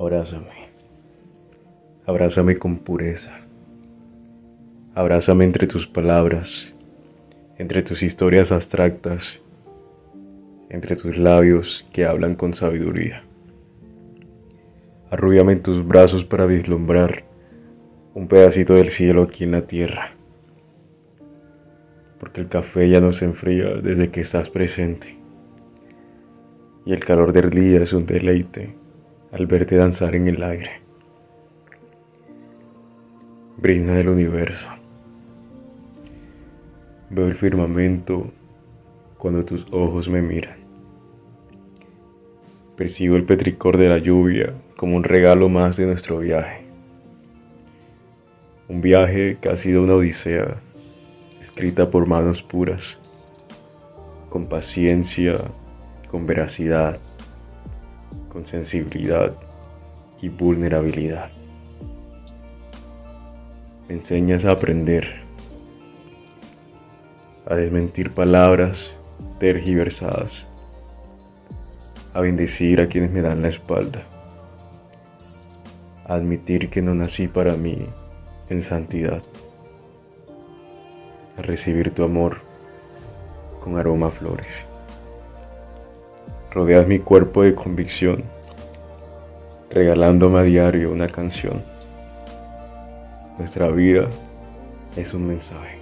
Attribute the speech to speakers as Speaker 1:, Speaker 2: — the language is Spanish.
Speaker 1: Abrázame. Abrázame con pureza. Abrázame entre tus palabras, entre tus historias abstractas, entre tus labios que hablan con sabiduría. Arrúllame en tus brazos para vislumbrar un pedacito del cielo aquí en la tierra. Porque el café ya no se enfría desde que estás presente. Y el calor del día es un deleite al verte danzar en el aire. Brina del universo. Veo el firmamento cuando tus ojos me miran. Percibo el petricor de la lluvia como un regalo más de nuestro viaje. Un viaje que ha sido una odisea, escrita por manos puras, con paciencia, con veracidad, con sensibilidad y vulnerabilidad. Me enseñas a aprender, a desmentir palabras tergiversadas, a bendecir a quienes me dan la espalda, a admitir que no nací para mí en santidad, a recibir tu amor con aroma flores. Rodeas mi cuerpo de convicción, regalándome a diario una canción. Nuestra vida es un mensaje.